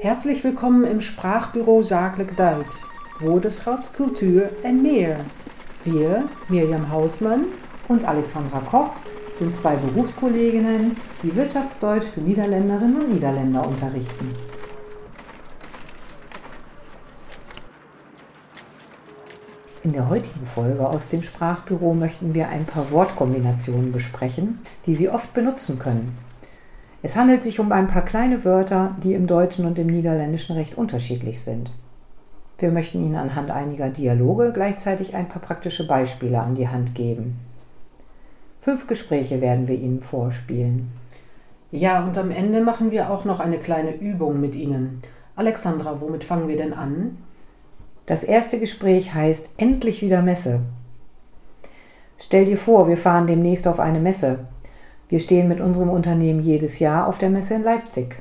Herzlich willkommen im Sprachbüro Zakelijk Duits, Woordenschat, Kultur en meer. Wir, Mirjam Hausmann und Alexandra Koch, sind zwei Berufskolleginnen, die Wirtschaftsdeutsch für Niederländerinnen und Niederländer unterrichten. In der heutigen Folge aus dem Sprachbüro möchten wir ein paar Wortkombinationen besprechen, die Sie oft benutzen können. Es handelt sich um ein paar kleine Wörter, die im Deutschen und im Niederländischen recht unterschiedlich sind. Wir möchten Ihnen anhand einiger Dialoge gleichzeitig ein paar praktische Beispiele an die Hand geben. Fünf Gespräche werden wir Ihnen vorspielen. Ja, und am Ende machen wir auch noch eine kleine Übung mit Ihnen. Alexandra, womit fangen wir denn an? Das erste Gespräch heißt Endlich wieder Messe. Stell dir vor, wir fahren demnächst auf eine Messe. Wir stehen mit unserem Unternehmen jedes Jahr auf der Messe in Leipzig.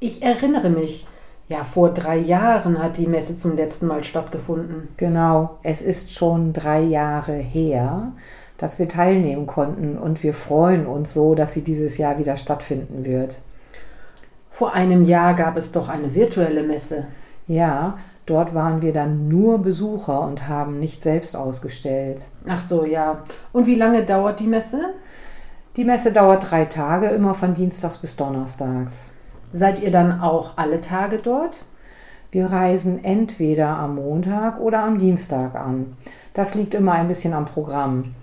Ich erinnere mich. Ja, vor drei Jahren hat die Messe zum letzten Mal stattgefunden. Genau, es ist schon drei Jahre her, dass wir teilnehmen konnten und wir freuen uns so, dass sie dieses Jahr wieder stattfinden wird. Vor einem Jahr gab es doch eine virtuelle Messe. Ja, dort waren wir dann nur Besucher und haben nicht selbst ausgestellt. Ach so, ja. Und wie lange dauert die Messe? Die Messe dauert drei Tage, immer von Dienstags bis Donnerstags. Seid ihr dann auch alle Tage dort? Wir reisen entweder am Montag oder am Dienstag an. Das liegt immer ein bisschen am Programm.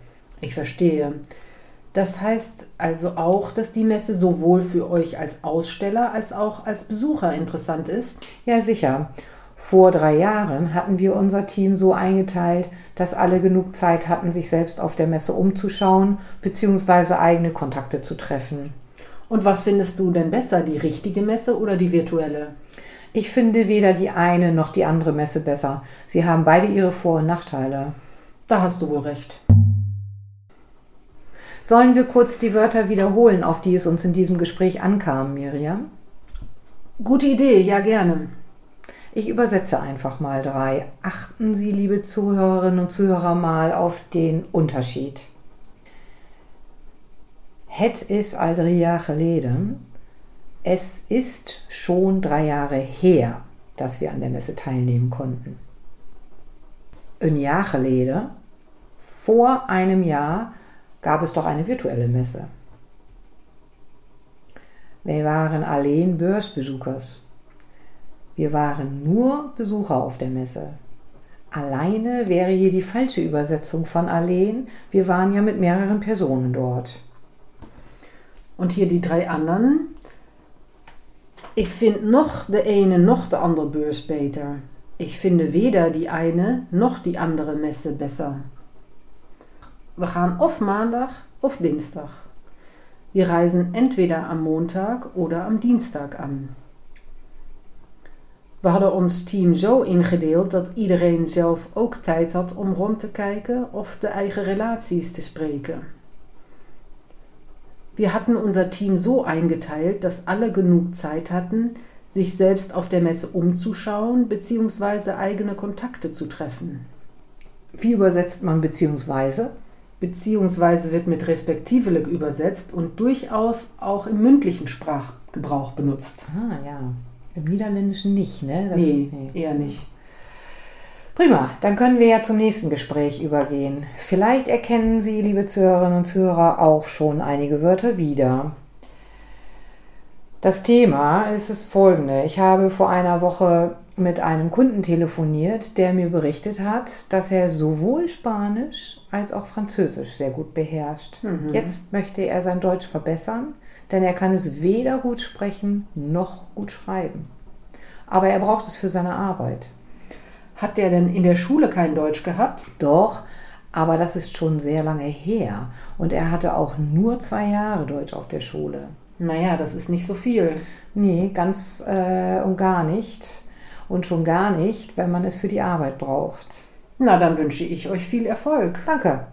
Ich verstehe. Das heißt also auch, dass die Messe sowohl für euch als Aussteller als auch als Besucher interessant ist? Ja, sicher. Vor drei Jahren hatten wir unser Team so eingeteilt, dass alle genug Zeit hatten, sich selbst auf der Messe umzuschauen bzw. eigene Kontakte zu treffen. Und was findest du denn besser, die richtige Messe oder die virtuelle? Ich finde weder die eine noch die andere Messe besser. Sie haben beide ihre Vor- und Nachteile. Da hast du wohl recht. Sollen wir kurz die Wörter wiederholen, auf die es uns in diesem Gespräch ankam, Miriam? Gute Idee, ja gerne. Ich übersetze einfach mal drei. Achten Sie, liebe Zuhörerinnen und Zuhörer, mal auf den Unterschied. Het is al drie jaar geleden. Es ist schon drei Jahre her, dass wir an der Messe teilnehmen konnten. Een jaar geleden, vor einem Jahr, gab es doch eine virtuelle Messe. Wir waren alleen beursbezoekers. Wir waren nur Besucher auf der Messe. Alleine wäre hier die falsche Übersetzung von alleen. Wir waren ja mit mehreren Personen dort. Und hier die drei anderen. Ich finde noch de eine noch de andere Beurs beter. Ich finde weder die eine noch die andere Messe besser. Wir gaan of maandag of dinsdag. Wir reisen entweder am Montag oder am Dienstag an. We hadden ons team zo ingedeeld dat iedereen zelf ook tijd had om rond te kijken of de eigen relaties te spreken. Wir hatten unser Team so eingeteilt, dass alle genug Zeit hatten, sich selbst auf der Messe umzuschauen bzw. eigene Kontakte zu treffen. Wie übersetzt man beziehungsweise? Beziehungsweise wird mit respektivelig übersetzt und durchaus auch im mündlichen Sprachgebrauch benutzt. Ah ja. Im Niederländischen nicht, ne? Das, nee, nee, eher nicht. Prima, dann können wir ja zum nächsten Gespräch übergehen. Vielleicht erkennen Sie, liebe Zuhörerinnen und Zuhörer, auch schon einige Wörter wieder. Das Thema ist das folgende. Ich habe vor einer Woche mit einem Kunden telefoniert, der mir berichtet hat, dass er sowohl Spanisch als auch Französisch sehr gut beherrscht. Mhm. Jetzt möchte er sein Deutsch verbessern denn er kann es weder gut sprechen noch gut schreiben. Aber er braucht es für seine Arbeit. Hat der denn in der Schule kein Deutsch gehabt? Doch, aber das ist schon sehr lange her. Und er hatte auch nur zwei Jahre Deutsch auf der Schule. Naja, das ist nicht so viel. Nee, ganz äh, und gar nicht. Und schon gar nicht, wenn man es für die Arbeit braucht. Na, dann wünsche ich euch viel Erfolg. Danke.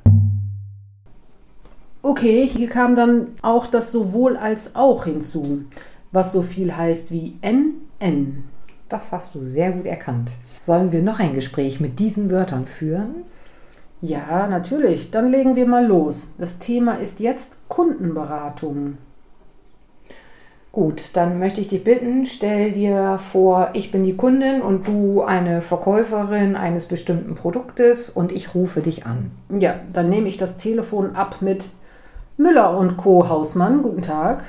Okay, hier kam dann auch das sowohl als auch hinzu, was so viel heißt wie NN. Das hast du sehr gut erkannt. Sollen wir noch ein Gespräch mit diesen Wörtern führen? Ja, natürlich. Dann legen wir mal los. Das Thema ist jetzt Kundenberatung. Gut, dann möchte ich dich bitten, stell dir vor, ich bin die Kundin und du eine Verkäuferin eines bestimmten Produktes und ich rufe dich an. Ja, dann nehme ich das Telefon ab mit Müller und Co. Hausmann. Guten Tag.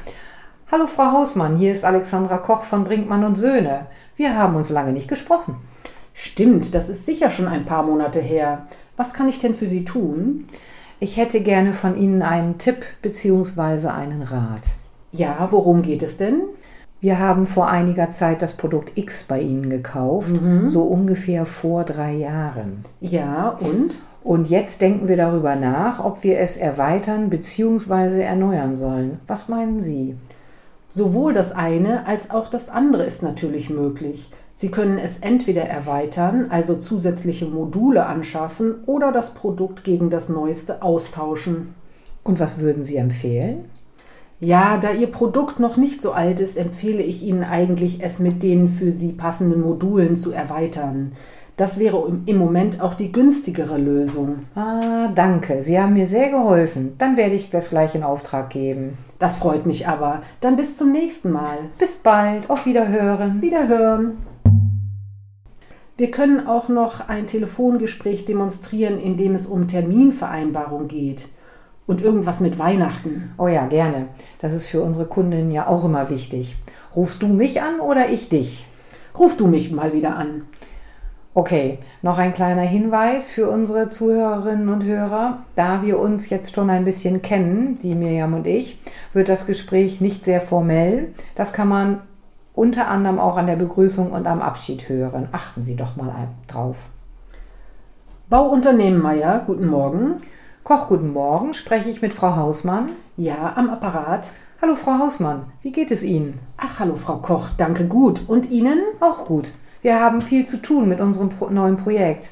Hallo Frau Hausmann, hier ist Alexandra Koch von Brinkmann und Söhne. Wir haben uns lange nicht gesprochen. Stimmt, das ist sicher schon ein paar Monate her. Was kann ich denn für Sie tun? Ich hätte gerne von Ihnen einen Tipp bzw. einen Rat. Ja, worum geht es denn? Wir haben vor einiger Zeit das Produkt X bei Ihnen gekauft, so ungefähr vor drei Jahren. Ja, und? Und jetzt denken wir darüber nach, ob wir es erweitern bzw. erneuern sollen. Was meinen Sie? Sowohl das eine als auch das andere ist natürlich möglich. Sie können es entweder erweitern, also zusätzliche Module anschaffen, oder das Produkt gegen das neueste austauschen. Und was würden Sie empfehlen? Ja, da Ihr Produkt noch nicht so alt ist, empfehle ich Ihnen eigentlich, es mit den für Sie passenden Modulen zu erweitern. Das wäre im- Moment auch die günstigere Lösung. Ah, danke. Sie haben mir sehr geholfen. Dann werde ich das gleich in Auftrag geben. Das freut mich aber. Dann bis zum nächsten Mal. Bis bald. Auf Wiederhören. Wiederhören. Wir können auch noch ein Telefongespräch demonstrieren, in dem es um Terminvereinbarung geht. Und irgendwas mit Weihnachten. Oh ja, gerne. Das ist für unsere Kundinnen ja auch immer wichtig. Rufst du mich an oder ich dich? Ruf du mich mal wieder an. Okay, noch ein kleiner Hinweis für unsere Zuhörerinnen und Hörer. Da wir uns jetzt schon ein bisschen kennen, die Mirjam und ich, wird das Gespräch nicht sehr formell. Das kann man unter anderem auch an der Begrüßung und am Abschied hören. Achten Sie doch mal drauf. Bauunternehmen Meier, guten Morgen. Koch, guten Morgen. Spreche ich mit Frau Hausmann? Ja, am Apparat. Hallo, Frau Hausmann. Wie geht es Ihnen? Ach, hallo Frau Koch, danke gut. Und Ihnen? Auch gut. Wir haben viel zu tun mit unserem neuen Projekt.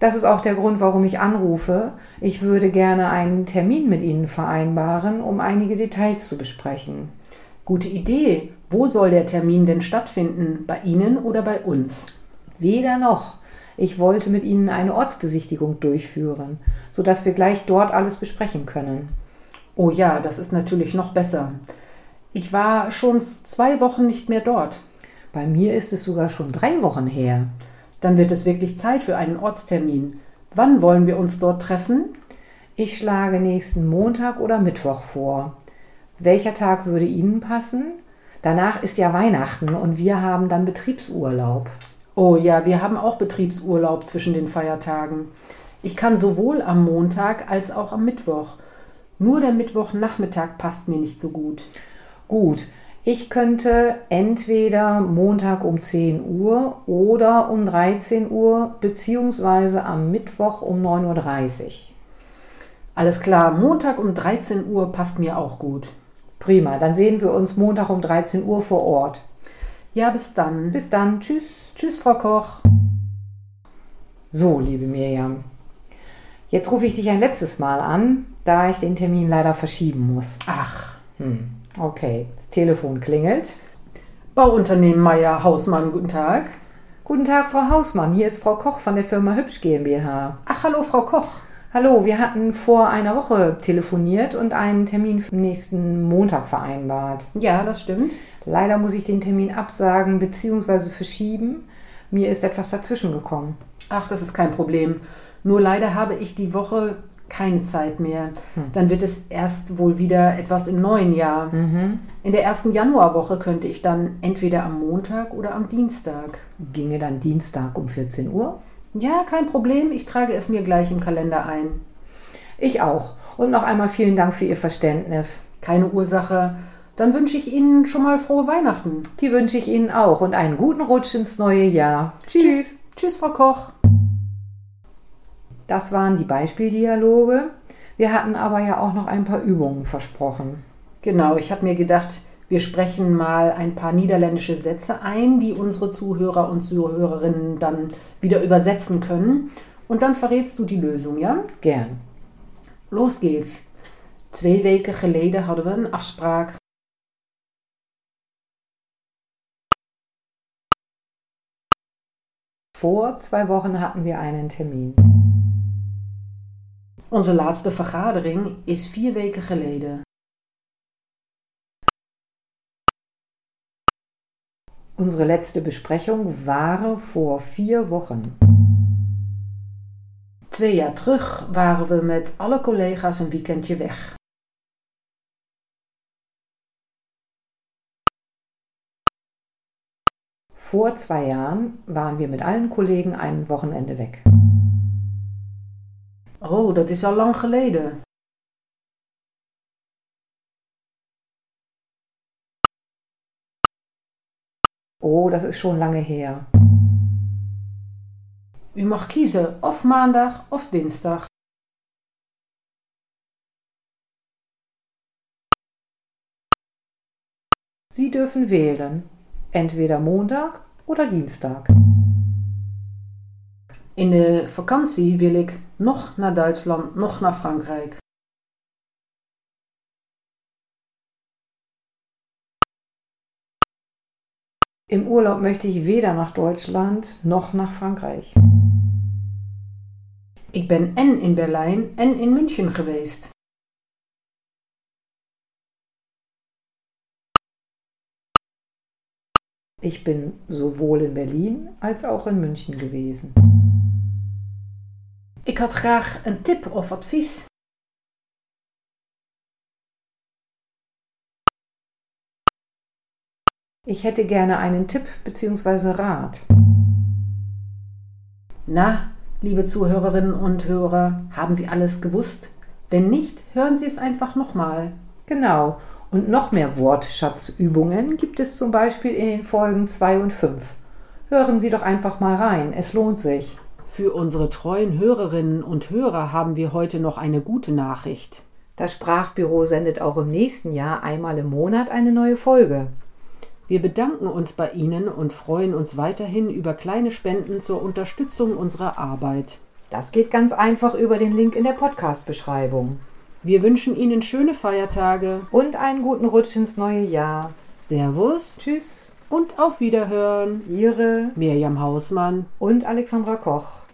Das ist auch der Grund, warum ich anrufe. Ich würde gerne einen Termin mit Ihnen vereinbaren, um einige Details zu besprechen. Gute Idee. Wo soll der Termin denn stattfinden? Bei Ihnen oder bei uns? Weder noch. Ich wollte mit Ihnen eine Ortsbesichtigung durchführen, sodass wir gleich dort alles besprechen können. Oh ja, das ist natürlich noch besser. Ich war schon zwei Wochen nicht mehr dort. Bei mir ist es sogar schon drei Wochen her. Dann wird es wirklich Zeit für einen Ortstermin. Wann wollen wir uns dort treffen? Ich schlage nächsten Montag oder Mittwoch vor. Welcher Tag würde Ihnen passen? Danach ist ja Weihnachten und wir haben dann Betriebsurlaub. Oh ja, wir haben auch Betriebsurlaub zwischen den Feiertagen. Ich kann sowohl am Montag als auch am Mittwoch. Nur der Mittwochnachmittag passt mir nicht so gut. Gut, ich könnte entweder Montag um 10 Uhr oder um 13 Uhr beziehungsweise am Mittwoch um 9.30 Uhr. Alles klar, Montag um 13 Uhr passt mir auch gut. Prima, dann sehen wir uns Montag um 13 Uhr vor Ort. Ja, bis dann. Bis dann, tschüss. Tschüss, Frau Koch. So, liebe Mirjam, jetzt rufe ich dich ein letztes Mal an, da ich den Termin leider verschieben muss. Ach, Hm, okay, das Telefon klingelt. Bauunternehmen Meier Hausmann, guten Tag. Guten Tag, Frau Hausmann, hier ist Frau Koch von der Firma Hübsch GmbH. Ach, hallo, Frau Koch. Hallo, wir hatten vor einer Woche telefoniert und einen Termin für nächsten Montag vereinbart. Ja, das stimmt. Leider muss ich den Termin absagen bzw. verschieben. Mir ist etwas dazwischen gekommen. Ach, das ist kein Problem. Nur leider habe ich die Woche keine Zeit mehr. Dann wird es erst wohl wieder etwas im neuen Jahr. In der ersten Januarwoche könnte ich dann entweder am Montag oder am Dienstag. Ginge dann Dienstag um 14 Uhr? Ja, kein Problem. Ich trage es mir gleich im Kalender ein. Ich auch. Und noch einmal vielen Dank für Ihr Verständnis. Keine Ursache. Dann wünsche ich Ihnen schon mal frohe Weihnachten. Die wünsche ich Ihnen auch und einen guten Rutsch ins neue Jahr. Tschüss. Tschüss, Frau Koch. Das waren die Beispieldialoge. Wir hatten aber ja auch noch ein paar Übungen versprochen. Genau, ich habe mir gedacht, wir sprechen mal ein paar niederländische Sätze ein, die unsere Zuhörer und Zuhörerinnen dann wieder übersetzen können. Und dann verrätst du die Lösung, ja? Gern. Los geht's. Twee weken geleden hadden we een afspraak. Vor zwei Wochen hatten wir einen Termin. Onze laatste vergadering is vier weken geleden. Unsere letzte Besprechung war vor vier Wochen. Twee jaar terug waren we met alle collega's een weekendje weg. Vor zwei Jahren waren wir mit allen Kollegen ein Wochenende weg. Oh, dat is al lang geleden. Oh, das ist schon lange her. U mag kiezen of maandag of dinsdag. Sie dürfen wählen, entweder Montag oder Dienstag. In de vakantie wil ik nog naar Duitsland, nog naar Frankrijk. Im Urlaub möchte ich weder nach Deutschland noch nach Frankreich. Ik ben en in Berlijn en in München geweest. Ich bin sowohl in Berlin als auch in München gewesen. Ik had graag een tip of advies. Ich hätte gerne einen Tipp bzw. Rat. Na, liebe Zuhörerinnen und Hörer, haben Sie alles gewusst? Wenn nicht, hören Sie es einfach nochmal. Genau. Und noch mehr Wortschatzübungen gibt es zum Beispiel in den Folgen 2 und 5. Hören Sie doch einfach mal rein, es lohnt sich. Für unsere treuen Hörerinnen und Hörer haben wir heute noch eine gute Nachricht. Das Sprachbüro sendet auch im nächsten Jahr einmal im Monat eine neue Folge. Wir bedanken uns bei Ihnen und freuen uns weiterhin über kleine Spenden zur Unterstützung unserer Arbeit. Das geht ganz einfach über den Link in der Podcast-Beschreibung. Wir wünschen Ihnen schöne Feiertage. Und einen guten Rutsch ins neue Jahr. Servus Tschüss, und auf Wiederhören. Ihre Mirjam Hausmann. und Alexandra Koch.